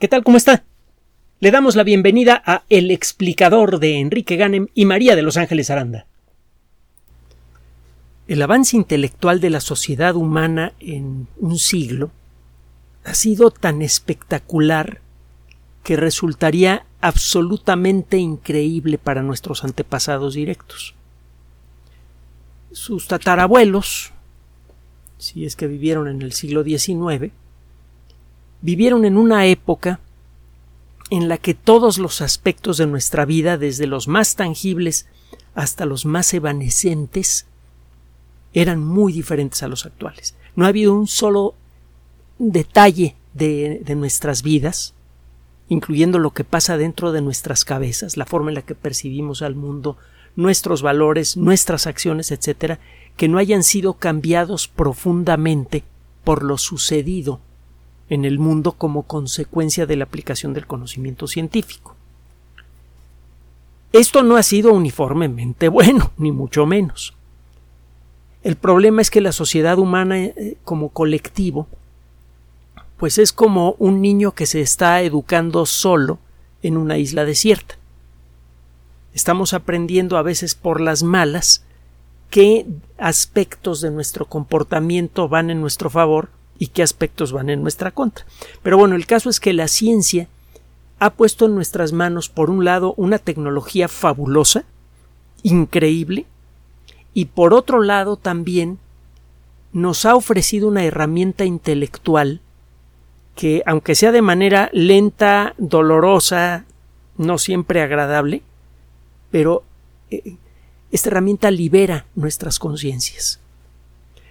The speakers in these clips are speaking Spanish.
¿Qué tal? ¿Cómo está? Le damos la bienvenida a El explicador de Enrique Ganem y María de Los Ángeles Aranda. El avance intelectual de la sociedad humana en un siglo ha sido tan espectacular que resultaría absolutamente increíble para nuestros antepasados directos. Sus tatarabuelos, si es que vivieron en el siglo XIX, vivieron en una época en la que todos los aspectos de nuestra vida, desde los más tangibles hasta los más evanescentes, eran muy diferentes a los actuales. No ha habido un solo detalle de, nuestras vidas, incluyendo lo que pasa dentro de nuestras cabezas, la forma en la que percibimos al mundo, nuestros valores, nuestras acciones, etcétera, que no hayan sido cambiados profundamente por lo sucedido en el mundo como consecuencia de la aplicación del conocimiento científico. Esto no ha sido uniformemente bueno, ni mucho menos. El problema es que la sociedad humana eh, como colectivo pues es como un niño que se está educando solo en una isla desierta. Estamos aprendiendo a veces por las malas qué aspectos de nuestro comportamiento van en nuestro favor y qué aspectos van en nuestra contra. Pero bueno, el caso es que la ciencia ha puesto en nuestras manos, por un lado, una tecnología fabulosa, increíble, y por otro lado también nos ha ofrecido una herramienta intelectual que, aunque sea de manera lenta, dolorosa, no siempre agradable, pero eh, esta herramienta libera nuestras conciencias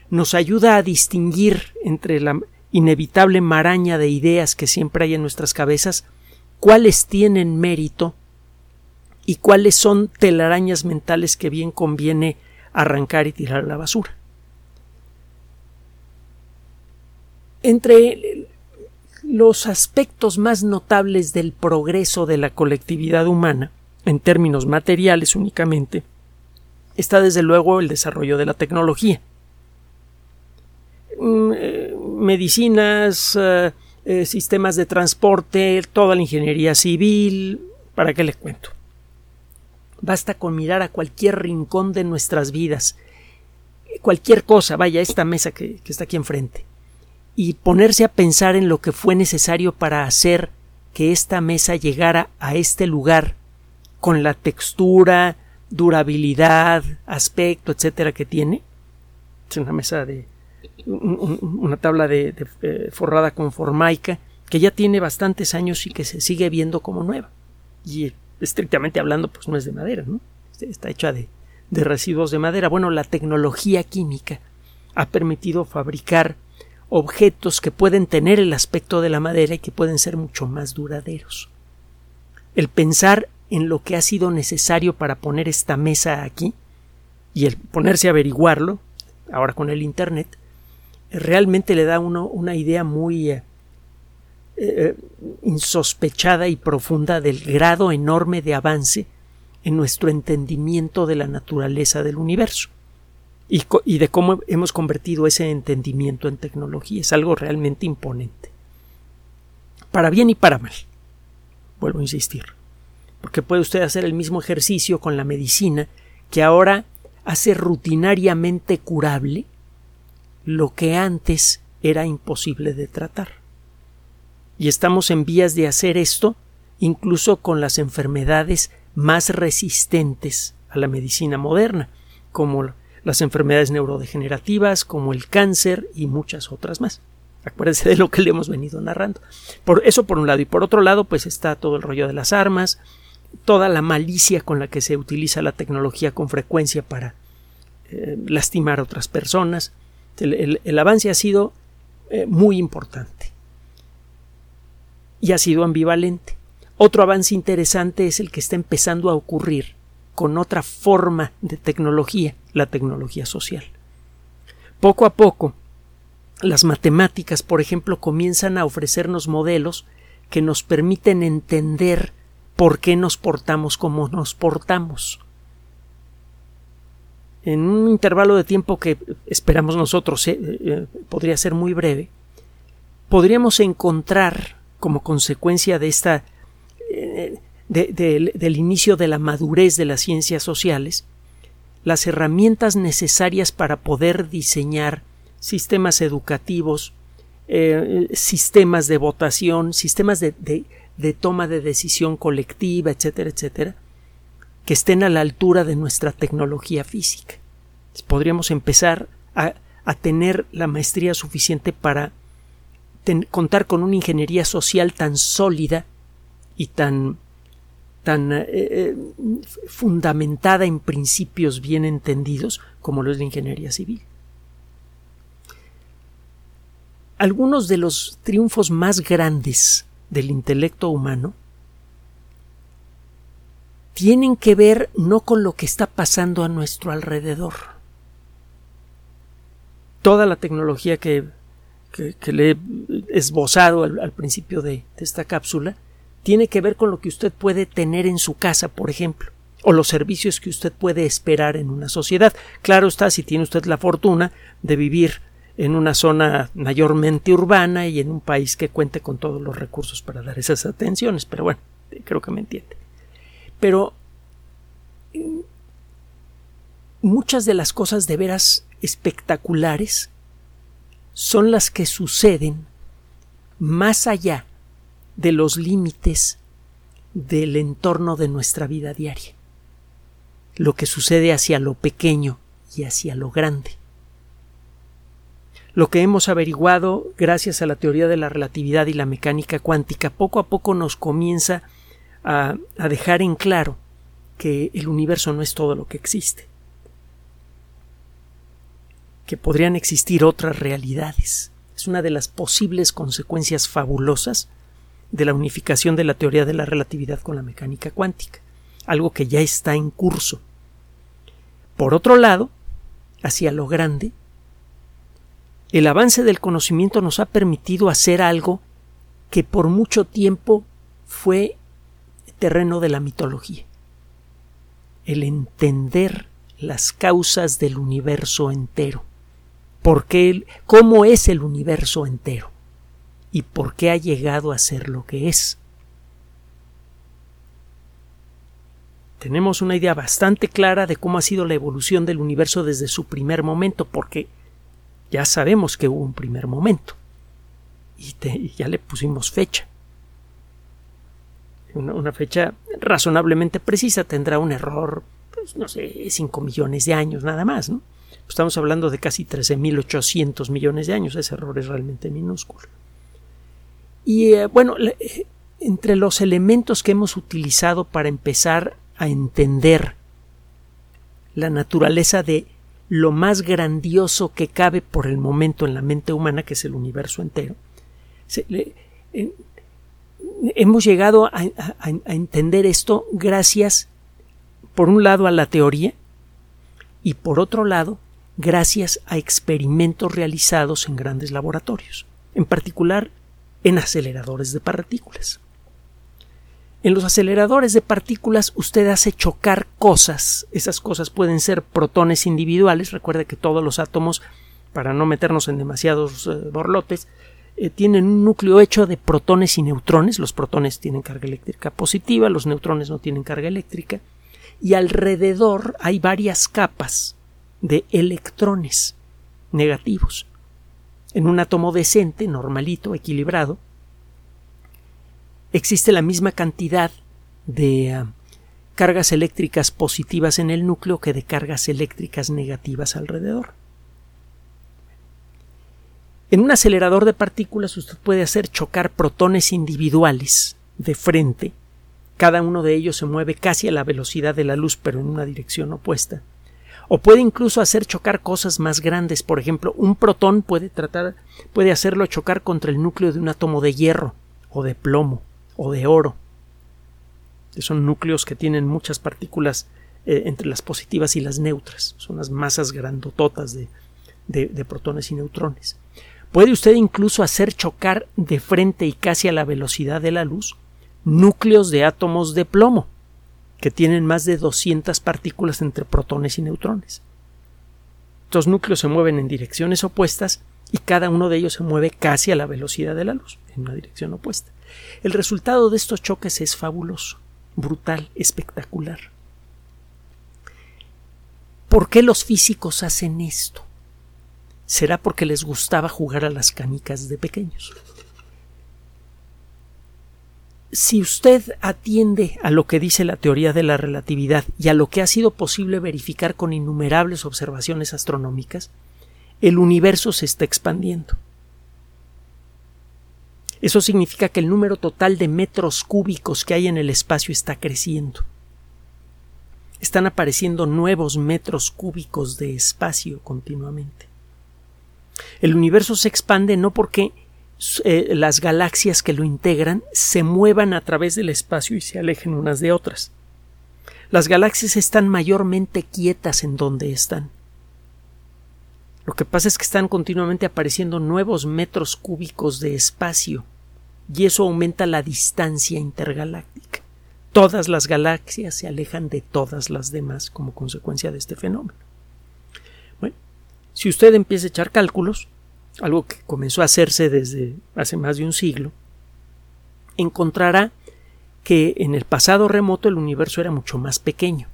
nos ayuda a distinguir entre la inevitable maraña de ideas que siempre hay en nuestras cabezas cuáles tienen mérito y cuáles son telarañas mentales que bien conviene arrancar y tirar a la basura. Entre los aspectos más notables del progreso de la colectividad humana, en términos materiales únicamente, está desde luego el desarrollo de la tecnología. Mm, eh, medicinas, eh, eh, sistemas de transporte, toda la ingeniería civil, ¿para qué les cuento? Basta con mirar a cualquier rincón de nuestras vidas, cualquier cosa, vaya, esta mesa que, que está aquí enfrente, y ponerse a pensar en lo que fue necesario para hacer que esta mesa llegara a este lugar con la textura, durabilidad, aspecto, etcétera que tiene. Es una mesa de una tabla de, eh, forrada con formaica que ya tiene bastantes años y que se sigue viendo como nueva. Y estrictamente hablando, pues no es de madera, ¿no? Está hecha de, de residuos de madera. Bueno, la tecnología química ha permitido fabricar objetos que pueden tener el aspecto de la madera y que pueden ser mucho más duraderos. El pensar en lo que ha sido necesario para poner esta mesa aquí y el ponerse a averiguarlo, ahora con el Internet, realmente le da uno una idea muy eh, eh, insospechada y profunda del grado enorme de avance en nuestro entendimiento de la naturaleza del universo y, y, de cómo hemos convertido ese entendimiento en tecnología. Es algo realmente imponente. Para bien y para mal. Vuelvo a insistir. Porque puede usted hacer el mismo ejercicio con la medicina que ahora hace rutinariamente curable lo que antes era imposible de tratar. Y estamos en vías de hacer esto incluso con las enfermedades más resistentes a la medicina moderna, como las enfermedades neurodegenerativas, como el cáncer y muchas otras más. Acuérdense de lo que le hemos venido narrando. Por eso por un lado y por otro lado pues está todo el rollo de las armas, toda la malicia con la que se utiliza la tecnología con frecuencia para eh, lastimar a otras personas, el, avance ha sido eh, muy importante y ha sido ambivalente. Otro avance interesante es el que está empezando a ocurrir con otra forma de tecnología, la tecnología social. Poco a poco, las matemáticas, por ejemplo, comienzan a ofrecernos modelos que nos permiten entender por qué nos portamos como nos portamos en un intervalo de tiempo que esperamos nosotros eh, eh, podría ser muy breve, podríamos encontrar como consecuencia de esta eh, del inicio de la madurez de las ciencias sociales, las herramientas necesarias para poder diseñar sistemas educativos, sistemas de votación, sistemas de, de, toma de decisión colectiva, etcétera, etcétera, que estén a la altura de nuestra tecnología física. Podríamos empezar a, a tener la maestría suficiente para contar con una ingeniería social tan sólida y tan tan eh, eh, fundamentada en principios bien entendidos como lo es la ingeniería civil. Algunos de los triunfos más grandes del intelecto humano tienen que ver no con lo que está pasando a nuestro alrededor. Toda la tecnología que, le he esbozado al, principio de esta cápsula tiene que ver con lo que usted puede tener en su casa, por ejemplo, o los servicios que usted puede esperar en una sociedad. Claro está, si tiene usted la fortuna de vivir en una zona mayormente urbana y en un país que cuente con todos los recursos para dar esas atenciones, pero bueno, creo que me entiende. Pero mm, muchas de las cosas de veras espectaculares son las que suceden más allá de los límites del entorno de nuestra vida diaria, lo que sucede hacia lo pequeño y hacia lo grande. Lo que hemos averiguado gracias a la teoría de la relatividad y la mecánica cuántica poco a poco nos comienza a, a dejar en claro que el universo no es todo lo que existe, que podrían existir otras realidades. Es una de las posibles consecuencias fabulosas de la unificación de la teoría de la relatividad con la mecánica cuántica, algo que ya está en curso. Por otro lado, hacia lo grande, el avance del conocimiento nos ha permitido hacer algo que por mucho tiempo fue terreno de la mitología. El entender las causas del universo entero. ¿Por qué, ¿Cómo es el universo entero? y por qué ha llegado a ser lo que es. Tenemos una idea bastante clara de cómo ha sido la evolución del universo desde su primer momento, porque ya sabemos que hubo un primer momento y, ya le pusimos fecha. Una, fecha razonablemente precisa tendrá un error, pues, no sé, 5 millones de años nada más, ¿no? Estamos hablando de casi 13.800 millones de años, ese error es realmente minúsculo. Y eh, bueno, eh, entre los elementos que hemos utilizado para empezar a entender la naturaleza de lo más grandioso que cabe por el momento en la mente humana, que es el universo entero, hemos llegado a, entender esto gracias, por un lado, a la teoría y por otro lado, gracias a experimentos realizados en grandes laboratorios. En particular, en aceleradores de partículas. En los aceleradores de partículas usted hace chocar cosas. Esas cosas pueden ser protones individuales. Recuerde que todos los átomos, para no meternos en demasiados eh, borlotes, eh, tienen un núcleo hecho de protones y neutrones. Los protones tienen carga eléctrica positiva, los neutrones no tienen carga eléctrica. Y alrededor hay varias capas de electrones negativos en un átomo decente, normalito, equilibrado, existe la misma cantidad de ah, cargas eléctricas positivas en el núcleo que de cargas eléctricas negativas alrededor. En un acelerador de partículas usted puede hacer chocar protones individuales de frente. Cada uno de ellos se mueve casi a la velocidad de la luz, pero en una dirección opuesta o puede incluso hacer chocar cosas más grandes. Por ejemplo, un protón puede tratar, puede hacerlo chocar contra el núcleo de un átomo de hierro, o de plomo, o de oro. Son núcleos que tienen muchas partículas eh, entre las positivas y las neutras. Son las masas grandototas de, de protones y neutrones. Puede usted incluso hacer chocar de frente y casi a la velocidad de la luz núcleos de átomos de plomo que tienen más de 200 partículas entre protones y neutrones. Estos núcleos se mueven en direcciones opuestas y cada uno de ellos se mueve casi a la velocidad de la luz, en una dirección opuesta. El resultado de estos choques es fabuloso, brutal, espectacular. ¿Por qué los físicos hacen esto? ¿Será porque les gustaba jugar a las canicas de pequeños? Si usted atiende a lo que dice la teoría de la relatividad y a lo que ha sido posible verificar con innumerables observaciones astronómicas, el universo se está expandiendo. Eso significa que el número total de metros cúbicos que hay en el espacio está creciendo. Están apareciendo nuevos metros cúbicos de espacio continuamente. El universo se expande no porque eh, las galaxias que lo integran se muevan a través del espacio y se alejen unas de otras. Las galaxias están mayormente quietas en donde están. Lo que pasa es que están continuamente apareciendo nuevos metros cúbicos de espacio y eso aumenta la distancia intergaláctica. Todas las galaxias se alejan de todas las demás como consecuencia de este fenómeno. Si usted empieza a echar cálculos, algo que comenzó a hacerse desde hace más de un siglo, encontrará que en el pasado remoto el universo era mucho más pequeño.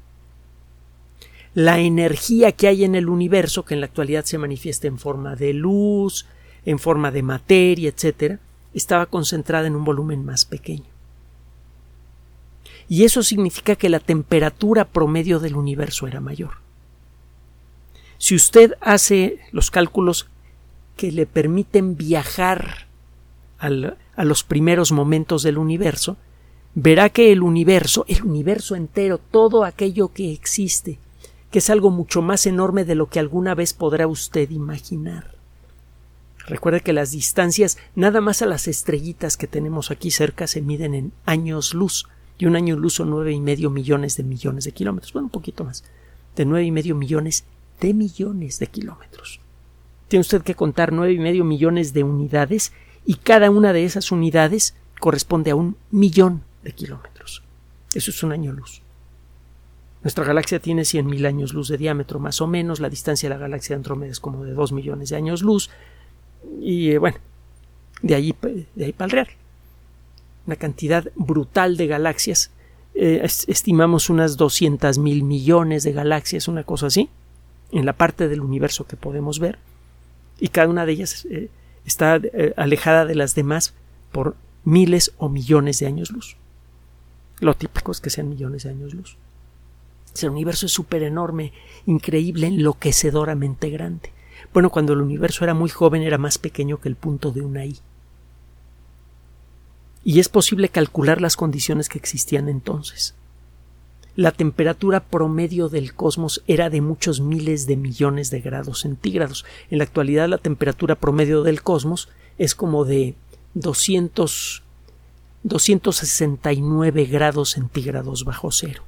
La energía que hay en el universo, que en la actualidad se manifiesta en forma de luz, en forma de materia, etc., estaba concentrada en un volumen más pequeño. Y eso significa que la temperatura promedio del universo era mayor. Si usted hace los cálculos que le permiten viajar a los primeros momentos del universo, verá que el universo, el universo entero, todo aquello que existe, que es algo mucho más enorme de lo que alguna vez podrá usted imaginar. Recuerde que las distancias, nada más a las estrellitas que tenemos aquí cerca, se miden en años luz, y un año luz son nueve y medio millones de millones de kilómetros, bueno, un poquito más, de nueve y medio millones de millones de kilómetros tiene usted que contar nueve y medio millones de unidades y cada una de esas unidades corresponde a un millón de kilómetros. Eso es un año luz. Nuestra galaxia tiene mil años luz de diámetro más o menos, la distancia de la galaxia de Andrómeda es como de dos millones de años luz y eh, bueno, de ahí, de ahí para el real. Una cantidad brutal de galaxias. Eh, estimamos unas doscientas mil millones de galaxias, una cosa así, en la parte del universo que podemos ver y cada una de ellas eh, está eh, alejada de las demás por miles o millones de años luz. Lo típico es que sean millones de años luz. El universo es súper enorme, increíble, enloquecedoramente grande. Bueno, cuando el universo era muy joven era más pequeño que el punto de una I. Y es posible calcular las condiciones que existían entonces la temperatura promedio del cosmos era de muchos miles de millones de grados centígrados. En la actualidad la temperatura promedio del cosmos es como de 200, 269 grados centígrados bajo cero.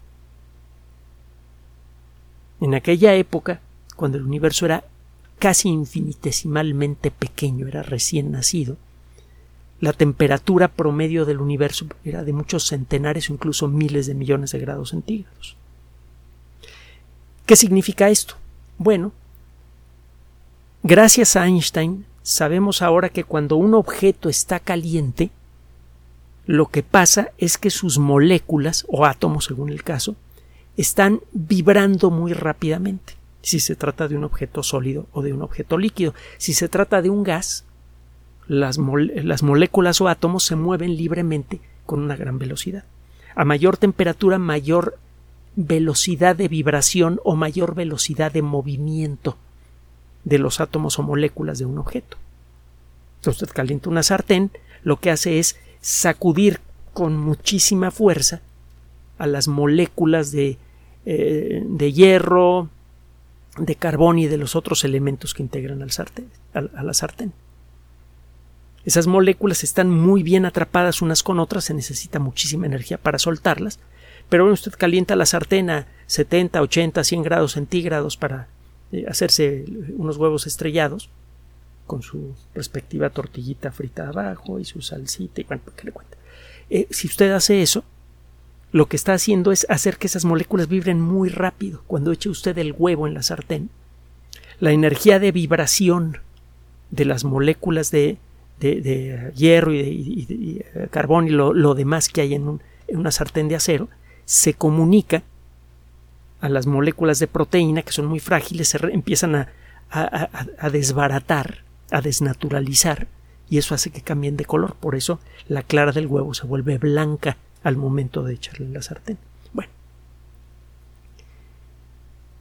En aquella época, cuando el universo era casi infinitesimalmente pequeño, era recién nacido, la temperatura promedio del universo era de muchos centenares o incluso miles de millones de grados centígrados. ¿Qué significa esto? Bueno, gracias a Einstein sabemos ahora que cuando un objeto está caliente, lo que pasa es que sus moléculas, o átomos según el caso, están vibrando muy rápidamente, si se trata de un objeto sólido o de un objeto líquido. Si se trata de un gas, las, moléculas o átomos se mueven libremente con una gran velocidad. A mayor temperatura, mayor velocidad de vibración o mayor velocidad de movimiento de los átomos o moléculas de un objeto. Entonces usted calienta una sartén, lo que hace es sacudir con muchísima fuerza a las moléculas de, eh, de hierro, de carbón y de los otros elementos que integran al sartén, a la sartén. Esas moléculas están muy bien atrapadas unas con otras, se necesita muchísima energía para soltarlas, pero usted calienta la sartén a 70, 80, 100 grados centígrados para eh, hacerse unos huevos estrellados, con su respectiva tortillita frita abajo y su salsita y bueno, ¿qué le cuenta? Eh, si usted hace eso, lo que está haciendo es hacer que esas moléculas vibren muy rápido. Cuando eche usted el huevo en la sartén, la energía de vibración de las moléculas de de, hierro y, de, carbón y lo, demás que hay en, una sartén de acero, se comunica a las moléculas de proteína que son muy frágiles, se empiezan a, a, desbaratar, a desnaturalizar, y eso hace que cambien de color. Por eso la clara del huevo se vuelve blanca al momento de echarle la sartén. Bueno.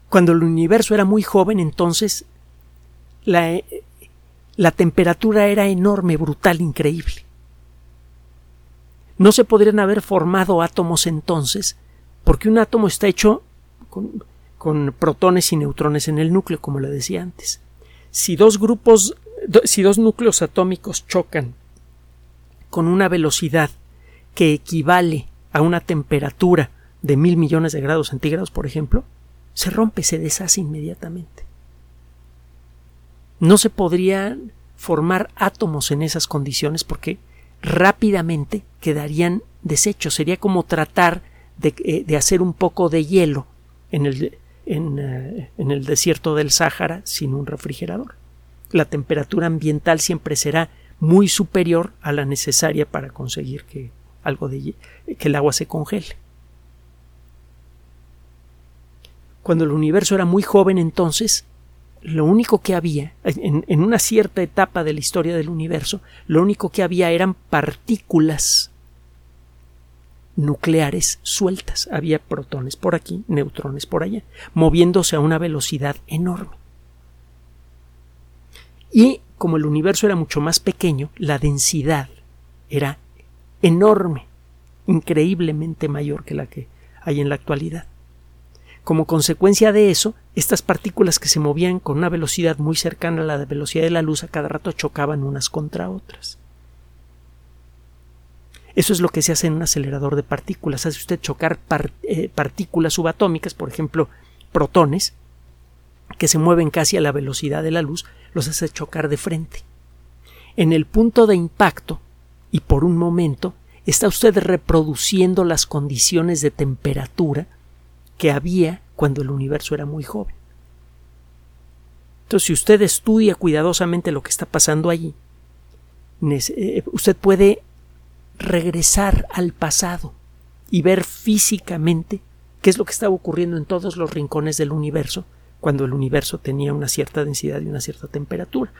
Cuando el universo era muy joven, entonces la, la temperatura era enorme, brutal, increíble. No se podrían haber formado átomos entonces, porque un átomo está hecho con, protones y neutrones en el núcleo, como le decía antes. Si dos grupos, si dos núcleos atómicos chocan con una velocidad que equivale a una temperatura de mil millones de grados centígrados, por ejemplo, se rompe, se deshace inmediatamente. No se podrían formar átomos en esas condiciones porque rápidamente quedarían deshechos. Sería como tratar de, eh, hacer un poco de hielo en el, eh, en el desierto del Sáhara sin un refrigerador. La temperatura ambiental siempre será muy superior a la necesaria para conseguir que algo de que el agua se congele. Cuando el universo era muy joven entonces, lo único que había, en, una cierta etapa de la historia del universo, lo único que había eran partículas nucleares sueltas. Había protones por aquí, neutrones por allá, moviéndose a una velocidad enorme. Y como el universo era mucho más pequeño, la densidad era enorme, increíblemente mayor que la que hay en la actualidad. Como consecuencia de eso, estas partículas que se movían con una velocidad muy cercana a la velocidad de la luz a cada rato chocaban unas contra otras. Eso es lo que se hace en un acelerador de partículas. Hace usted chocar eh, partículas subatómicas, por ejemplo, protones, que se mueven casi a la velocidad de la luz, los hace chocar de frente. En el punto de impacto, y por un momento, está usted reproduciendo las condiciones de temperatura que había cuando el universo era muy joven. Entonces, si usted estudia cuidadosamente lo que está pasando allí, eh, usted puede regresar al pasado y ver físicamente qué es lo que estaba ocurriendo en todos los rincones del universo cuando el universo tenía una cierta densidad y una cierta temperatura.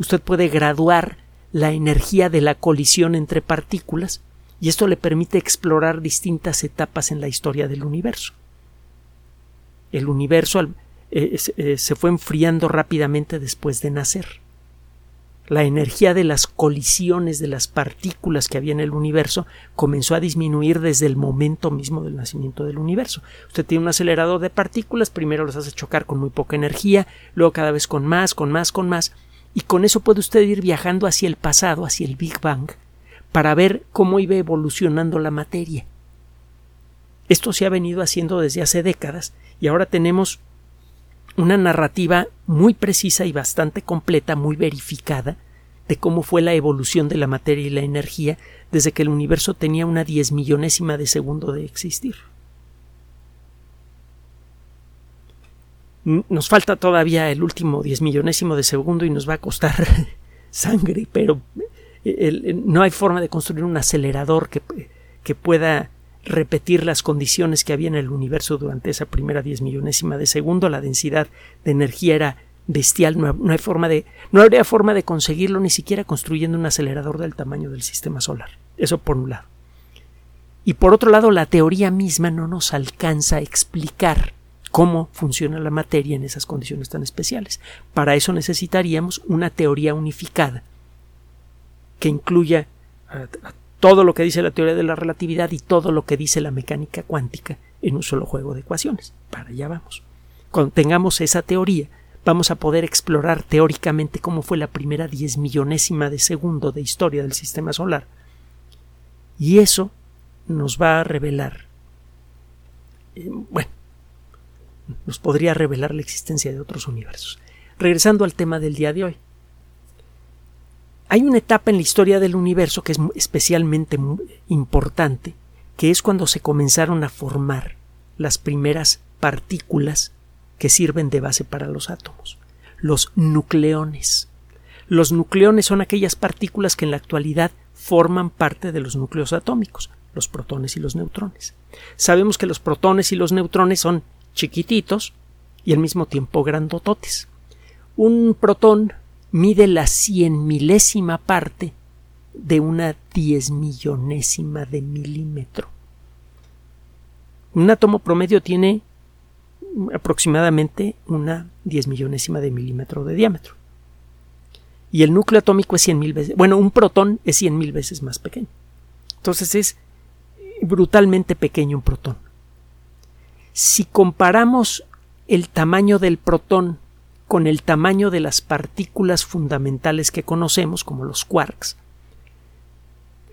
Usted puede graduar la energía de la colisión entre partículas y esto le permite explorar distintas etapas en la historia del universo el universo eh, eh, se fue enfriando rápidamente después de nacer. La energía de las colisiones de las partículas que había en el universo comenzó a disminuir desde el momento mismo del nacimiento del universo. Usted tiene un acelerador de partículas, primero los hace chocar con muy poca energía, luego cada vez con más, con más, con más, y con eso puede usted ir viajando hacia el pasado, hacia el Big Bang, para ver cómo iba evolucionando la materia. Esto se ha venido haciendo desde hace décadas y ahora tenemos una narrativa muy precisa y bastante completa, muy verificada, de cómo fue la evolución de la materia y la energía desde que el universo tenía una diez millonésima de segundo de existir. Nos falta todavía el último diez millonésimo de segundo y nos va a costar sangre, pero eh, no hay forma de construir un acelerador que, que pueda repetir las condiciones que había en el universo durante esa primera diez millonésima de segundo, la densidad de energía era bestial, no, hay forma de, no habría forma de conseguirlo ni siquiera construyendo un acelerador del tamaño del sistema solar. Eso por un lado. Y por otro lado, la teoría misma no nos alcanza a explicar cómo funciona la materia en esas condiciones tan especiales. Para eso necesitaríamos una teoría unificada que incluya todo lo que dice la teoría de la relatividad y todo lo que dice la mecánica cuántica en un solo juego de ecuaciones. Para allá vamos. Cuando tengamos esa teoría, vamos a poder explorar teóricamente cómo fue la primera diez millonésima de segundo de historia del sistema solar. Y eso nos va a revelar, eh, bueno, nos podría revelar la existencia de otros universos. Regresando al tema del día de hoy. Hay una etapa en la historia del universo que es especialmente importante, que es cuando se comenzaron a formar las primeras partículas que sirven de base para los átomos, los nucleones. Los nucleones son aquellas partículas que en la actualidad forman parte de los núcleos atómicos, los protones y los neutrones. Sabemos que los protones y los neutrones son chiquititos y al mismo tiempo grandototes. Un protón mide la cien milésima parte de una diez millonésima de milímetro. Un átomo promedio tiene aproximadamente una diez millonésima de milímetro de diámetro. Y el núcleo atómico es cien mil veces. Bueno, un protón es cien mil veces más pequeño. Entonces es brutalmente pequeño un protón. Si comparamos el tamaño del protón con el tamaño de las partículas fundamentales que conocemos, como los quarks,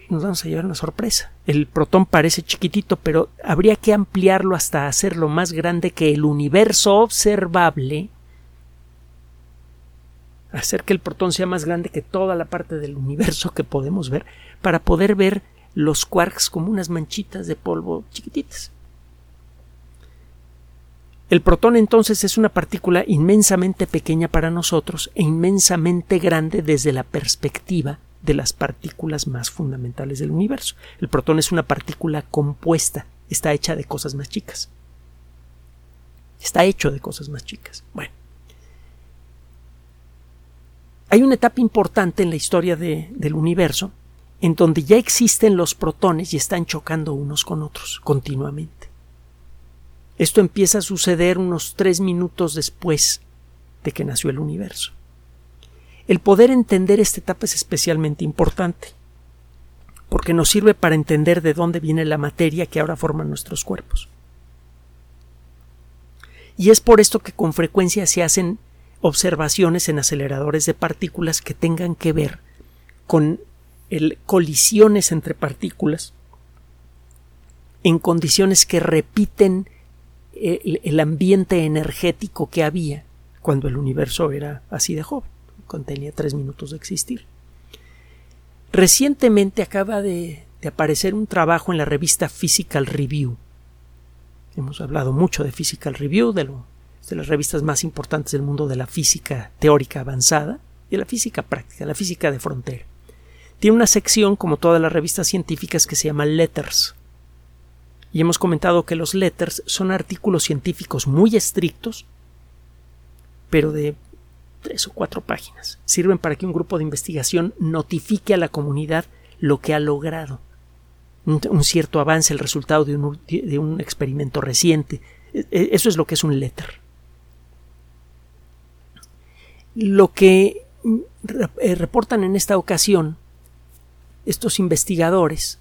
nos vamos a llevar una sorpresa. El protón parece chiquitito, pero habría que ampliarlo hasta hacerlo más grande que el universo observable, hacer que el protón sea más grande que toda la parte del universo que podemos ver, para poder ver los quarks como unas manchitas de polvo chiquititas. El protón entonces es una partícula inmensamente pequeña para nosotros e inmensamente grande desde la perspectiva de las partículas más fundamentales del universo. El protón es una partícula compuesta, está hecha de cosas más chicas. Está hecho de cosas más chicas. Bueno. Hay una etapa importante en la historia del universo en donde ya existen los protones y están chocando unos con otros continuamente. Esto empieza a suceder unos tres minutos después de que nació el universo. El poder entender esta etapa es especialmente importante, porque nos sirve para entender de dónde viene la materia que ahora forma nuestros cuerpos. Y es por esto que con frecuencia se hacen observaciones en aceleradores de partículas que tengan que ver con colisiones entre partículas en condiciones que repiten el ambiente energético que había cuando el universo era así de joven contenía tres minutos de existir. Recientemente acaba de, aparecer un trabajo en la revista Physical Review. Hemos hablado mucho de Physical Review, de, de las revistas más importantes del mundo de la física teórica avanzada y de la física práctica, la física de frontera. Tiene una sección, como todas las revistas científicas, que se llama Letters. Y hemos comentado que los letters son artículos científicos muy estrictos, pero de tres o cuatro páginas. Sirven para que un grupo de investigación notifique a la comunidad lo que ha logrado. Un, cierto avance, el resultado de un, experimento reciente. E, e, eso es lo que es un letter. Lo que mm, eh, reportan en esta ocasión estos investigadores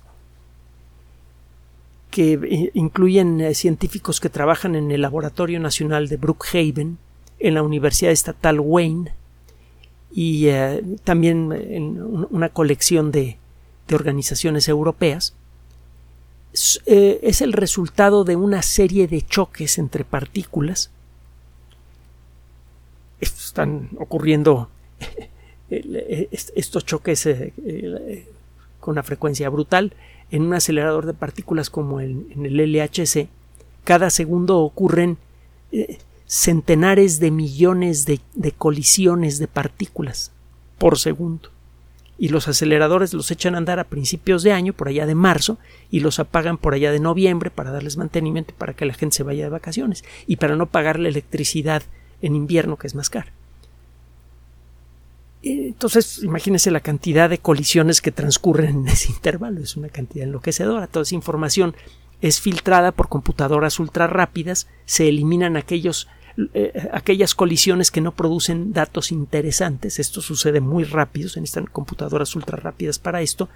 que eh, incluyen eh, científicos que trabajan en el Laboratorio Nacional de Brookhaven, en la Universidad Estatal Wayne y eh, también en una colección de, organizaciones europeas, es el resultado de una serie de choques entre partículas. Están ocurriendo estos choques con una frecuencia brutal en un acelerador de partículas como en, el LHC. Cada segundo ocurren centenares de millones de, colisiones de partículas por segundo. Y los aceleradores los echan a andar a principios de año, por allá de marzo, y los apagan por allá de noviembre para darles mantenimiento para que la gente se vaya de vacaciones y para no pagar la electricidad en invierno que es más cara. Entonces, imagínense la cantidad de colisiones que transcurren en ese intervalo. Es una cantidad enloquecedora. Toda esa información es filtrada por computadoras ultra rápidas, se eliminan aquellos, eh, aquellas colisiones que no producen datos interesantes. Esto sucede muy rápido, se necesitan computadoras ultra rápidas para esto.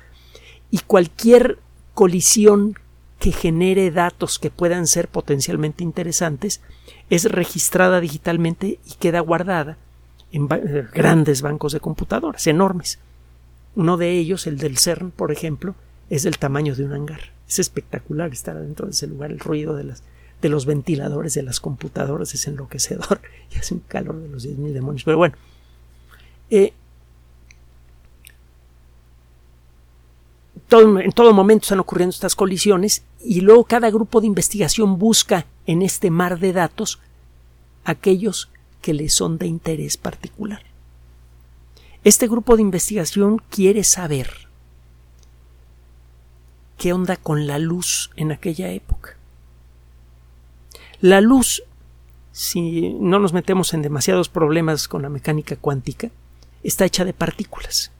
Y cualquier colisión que genere datos que puedan ser potencialmente interesantes es registrada digitalmente y queda guardada en eh, grandes bancos de computadoras, enormes. Uno de ellos, el del CERN, por ejemplo, es del tamaño de un hangar. Es espectacular estar adentro de ese lugar. El ruido de, las, de los ventiladores de las computadoras es enloquecedor y hace un calor de los 10.000 demonios. Pero bueno, eh, en todo momento están ocurriendo estas colisiones y luego cada grupo de investigación busca en este mar de datos aquellos que le son de interés particular. Este grupo de investigación quiere saber qué onda con la luz en aquella época. La luz, si no nos metemos en demasiados problemas con la mecánica cuántica, está hecha de partículas.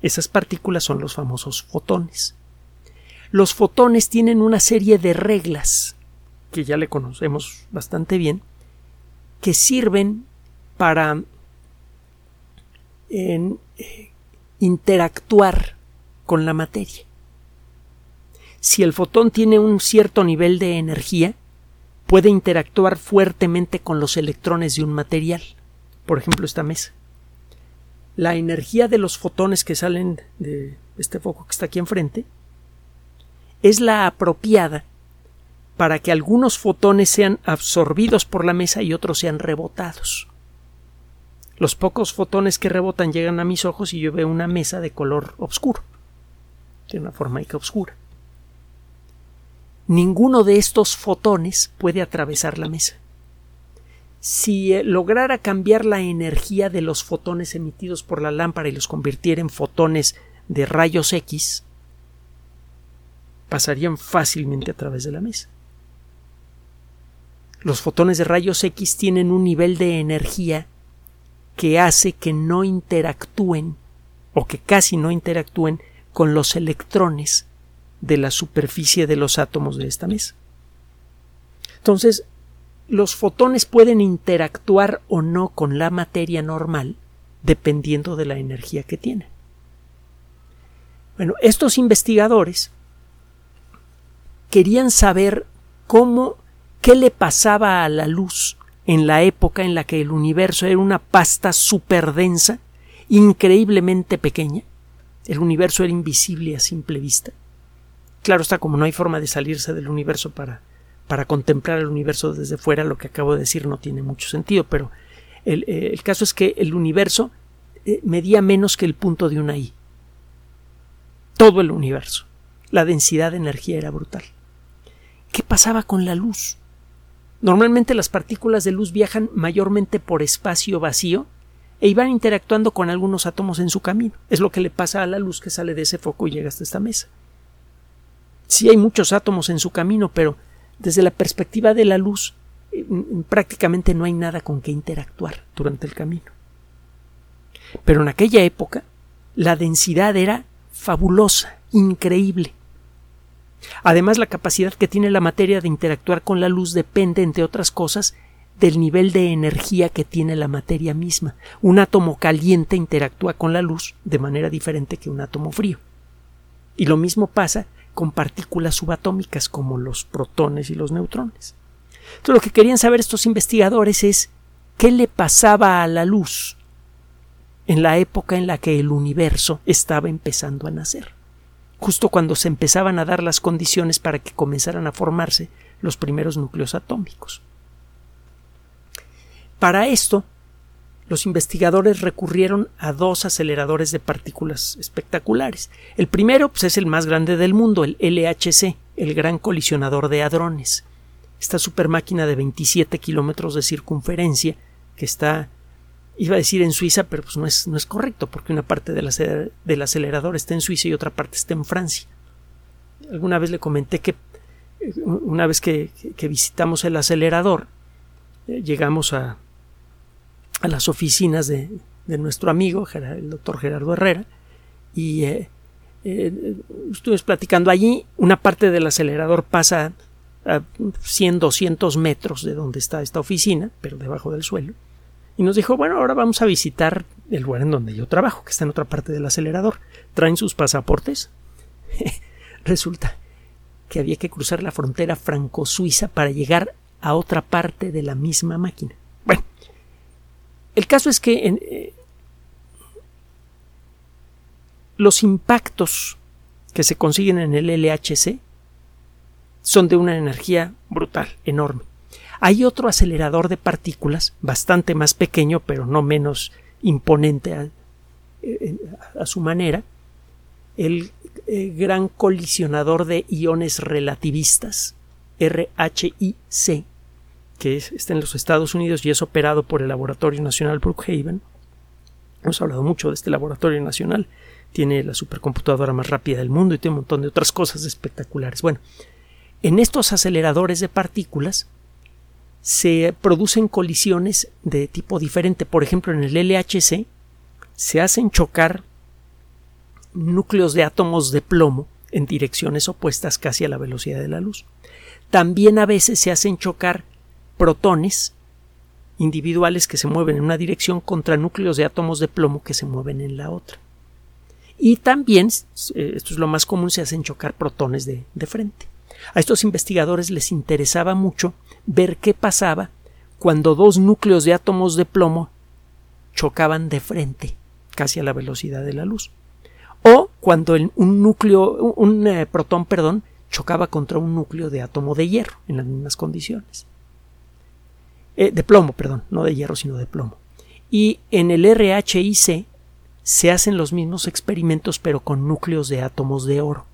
Esas partículas son los famosos fotones. Los fotones tienen una serie de reglas que ya le conocemos bastante bien, que sirven para eh, interactuar con la materia. Si el fotón tiene un cierto nivel de energía, puede interactuar fuertemente con los electrones de un material, por ejemplo esta mesa la energía de los fotones que salen de este foco que está aquí enfrente es la apropiada para que algunos fotones sean absorbidos por la mesa y otros sean rebotados. Los pocos fotones que rebotan llegan a mis ojos y yo veo una mesa de color oscuro. Tiene una forma oscura. Ninguno de estos fotones puede atravesar la mesa si eh, lograra cambiar la energía de los fotones emitidos por la lámpara y los convirtiera en fotones de rayos X, pasarían fácilmente a través de la mesa. Los fotones de rayos X tienen un nivel de energía que hace que no interactúen o que casi no interactúen con los electrones de la superficie de los átomos de esta mesa. Entonces, los fotones pueden interactuar o no con la materia normal dependiendo de la energía que tienen. Bueno, estos investigadores querían saber cómo, qué le pasaba a la luz en la época en la que el universo era una pasta densa, increíblemente pequeña. El universo era invisible a simple vista. Claro está, como no hay forma de salirse del universo para para contemplar el universo desde fuera, lo que acabo de decir no tiene mucho sentido, pero el, eh, caso es que el universo eh, medía menos que el punto de una I. Todo el universo. La densidad de energía era brutal. ¿Qué pasaba con la luz? Normalmente las partículas de luz viajan mayormente por espacio vacío e iban interactuando con algunos átomos en su camino. Es lo que le pasa a la luz que sale de ese foco y llega hasta esta mesa. Sí hay muchos átomos en su camino, pero desde la perspectiva de la luz, eh, prácticamente no hay nada con que interactuar durante el camino. Pero en aquella época, la densidad era fabulosa, increíble. Además, la capacidad que tiene la materia de interactuar con la luz depende, entre otras cosas, del nivel de energía que tiene la materia misma. Un átomo caliente interactúa con la luz de manera diferente que un átomo frío. Y lo mismo pasa con partículas subatómicas como los protones y los neutrones. Entonces, lo que querían saber estos investigadores es qué le pasaba a la luz en la época en la que el universo estaba empezando a nacer, justo cuando se empezaban a dar las condiciones para que comenzaran a formarse los primeros núcleos atómicos. Para esto, los investigadores recurrieron a dos aceleradores de partículas espectaculares. El primero pues, es el más grande del mundo, el LHC, el Gran Colisionador de Hadrones. Esta super máquina de 27 kilómetros de circunferencia que está, iba a decir en Suiza, pero pues no es, no es correcto porque una parte del, acelerador está en Suiza y otra parte está en Francia. Alguna vez le comenté que una vez que visitamos el acelerador, eh, llegamos a, a las oficinas de, nuestro amigo, el doctor Gerardo Herrera, y eh, eh, estuvimos platicando allí. Una parte del acelerador pasa a 100, 200 metros de donde está esta oficina, pero debajo del suelo. Y nos dijo, bueno, ahora vamos a visitar el lugar en donde yo trabajo, que está en otra parte del acelerador. ¿Traen sus pasaportes? Resulta que había que cruzar la frontera franco-suiza para llegar a otra parte de la misma máquina. Bueno, el caso es que eh, los impactos que se consiguen en el LHC son de una energía brutal, enorme. Hay otro acelerador de partículas, bastante más pequeño, pero no menos imponente a, eh, su manera, el eh, gran colisionador de iones relativistas, RHIC, que está en los Estados Unidos y es operado por el Laboratorio Nacional Brookhaven, Hemos hablado mucho de este laboratorio nacional. Tiene la supercomputadora más rápida del mundo y tiene un montón de otras cosas espectaculares. Bueno, en estos aceleradores de partículas se producen colisiones de tipo diferente. Por ejemplo, en el LHC se hacen chocar núcleos de átomos de plomo en direcciones opuestas casi a la velocidad de la luz. También a veces se hacen chocar protones individuales que se mueven en una dirección contra núcleos de átomos de plomo que se mueven en la otra. Y también, eh, esto es lo más común, se hacen chocar protones de, de frente. A estos investigadores les interesaba mucho ver qué pasaba cuando dos núcleos de átomos de plomo chocaban de frente, casi a la velocidad de la luz. O cuando un núcleo, un, eh, protón, perdón, chocaba contra un núcleo de átomo de hierro en las mismas condiciones. Eh, de plomo, perdón, no de hierro, sino de plomo. Y en el RHIC se hacen los mismos experimentos, pero con núcleos de átomos de oro.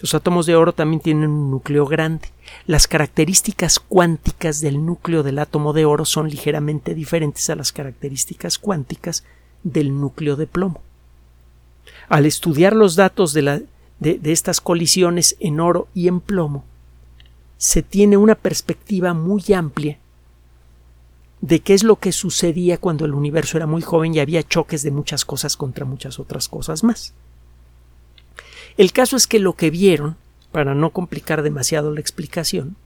Los átomos de oro también tienen un núcleo grande. Las características cuánticas del núcleo del átomo de oro son ligeramente diferentes a las características cuánticas del núcleo de plomo. Al estudiar los datos de, de estas colisiones en oro y en plomo, se tiene una perspectiva muy amplia de qué es lo que sucedía cuando el universo era muy joven y había choques de muchas cosas contra muchas otras cosas más. El caso es que lo que vieron, para no complicar demasiado la explicación,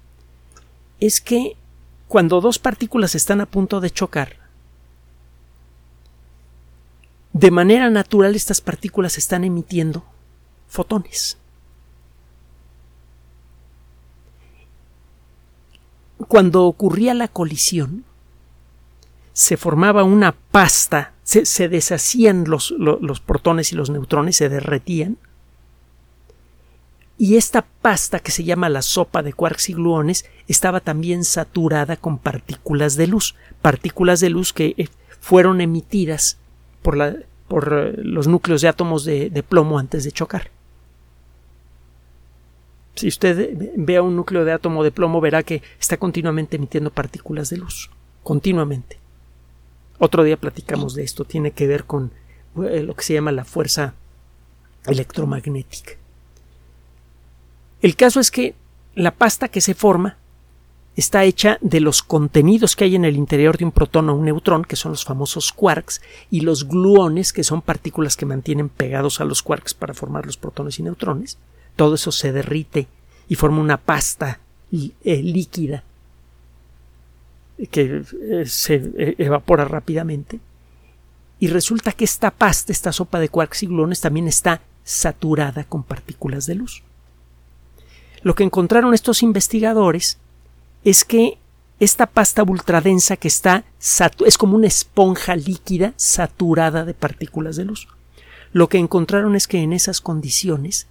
es que cuando dos partículas están a punto de chocar, de manera natural estas partículas están emitiendo fotones. Cuando ocurría la colisión, se formaba una pasta, se, deshacían los, los protones y los neutrones, se derretían, y esta pasta que se llama la sopa de quarks y gluones estaba también saturada con partículas de luz, partículas de luz que eh, fueron emitidas por, la, por eh, los núcleos de átomos de, de, plomo antes de chocar. Si usted ve a un núcleo de átomo de plomo verá que está continuamente emitiendo partículas de luz, continuamente. Otro día platicamos de esto, tiene que ver con eh, lo que se llama la fuerza electromagnética. El caso es que la pasta que se forma está hecha de los contenidos que hay en el interior de un protón o un neutrón, que son los famosos quarks, y los gluones, que son partículas que mantienen pegados a los quarks para formar los protones y neutrones. Todo eso se derrite y forma una pasta eh, líquida que eh, se eh, evapora rápidamente. Y resulta que esta pasta, esta sopa de quarks y gluones, también está saturada con partículas de luz. Lo que encontraron estos investigadores es que esta pasta ultradensa que está es como una esponja líquida saturada de partículas de luz. Lo que encontraron es que en esas condiciones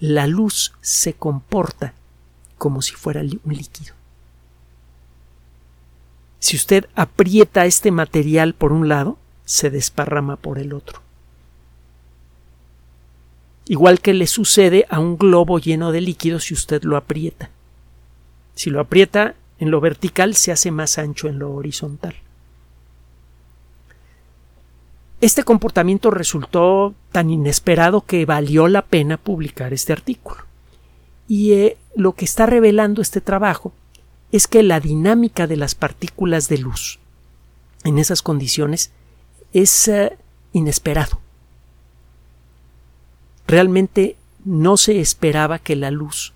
la luz se comporta como si fuera un líquido. Si usted aprieta este material por un lado, se desparrama por el otro igual que le sucede a un globo lleno de líquido si usted lo aprieta. Si lo aprieta en lo vertical se hace más ancho en lo horizontal. Este comportamiento resultó tan inesperado que valió la pena publicar este artículo. Y eh, lo que está revelando este trabajo es que la dinámica de las partículas de luz en esas condiciones es eh, inesperado. Realmente no se esperaba que la luz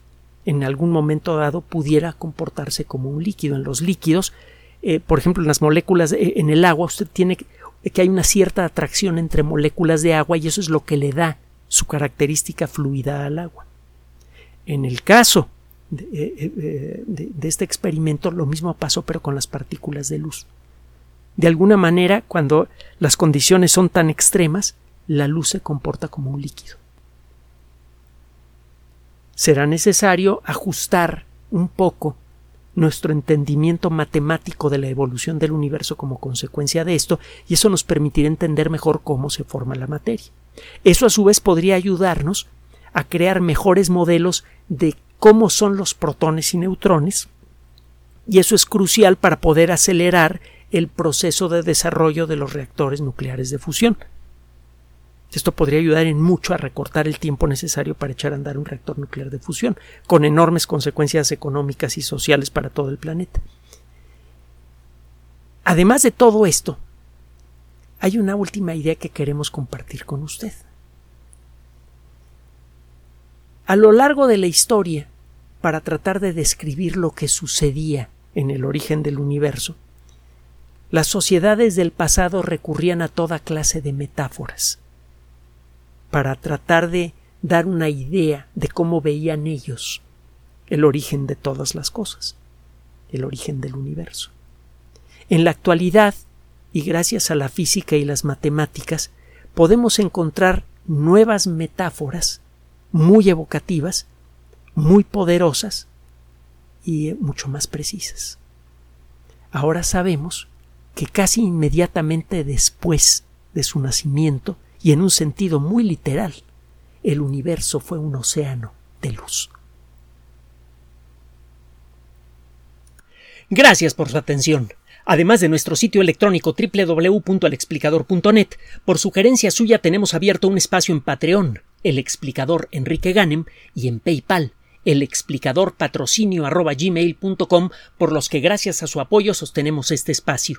en algún momento dado pudiera comportarse como un líquido. En los líquidos, eh, por ejemplo, en las moléculas, en el agua, usted tiene que hay una cierta atracción entre moléculas de agua y eso es lo que le da su característica fluida al agua. En el caso de, eh, eh, de, este experimento, lo mismo pasó pero con las partículas de luz. De alguna manera, cuando las condiciones son tan extremas, la luz se comporta como un líquido será necesario ajustar un poco nuestro entendimiento matemático de la evolución del universo como consecuencia de esto, y eso nos permitirá entender mejor cómo se forma la materia. Eso a su vez podría ayudarnos a crear mejores modelos de cómo son los protones y neutrones, y eso es crucial para poder acelerar el proceso de desarrollo de los reactores nucleares de fusión. Esto podría ayudar en mucho a recortar el tiempo necesario para echar a andar un reactor nuclear de fusión, con enormes consecuencias económicas y sociales para todo el planeta. Además de todo esto, hay una última idea que queremos compartir con usted. A lo largo de la historia, para tratar de describir lo que sucedía en el origen del universo, las sociedades del pasado recurrían a toda clase de metáforas para tratar de dar una idea de cómo veían ellos el origen de todas las cosas, el origen del universo. En la actualidad, y gracias a la física y las matemáticas, podemos encontrar nuevas metáforas muy evocativas, muy poderosas y mucho más precisas. Ahora sabemos que casi inmediatamente después de su nacimiento, y en un sentido muy literal, el universo fue un océano de luz. Gracias por su atención. Además de nuestro sitio electrónico www.alexplicador.net, por sugerencia suya tenemos abierto un espacio en Patreon, el explicador Enrique Ganem, y en PayPal, el explicador patrocinio por los que gracias a su apoyo sostenemos este espacio.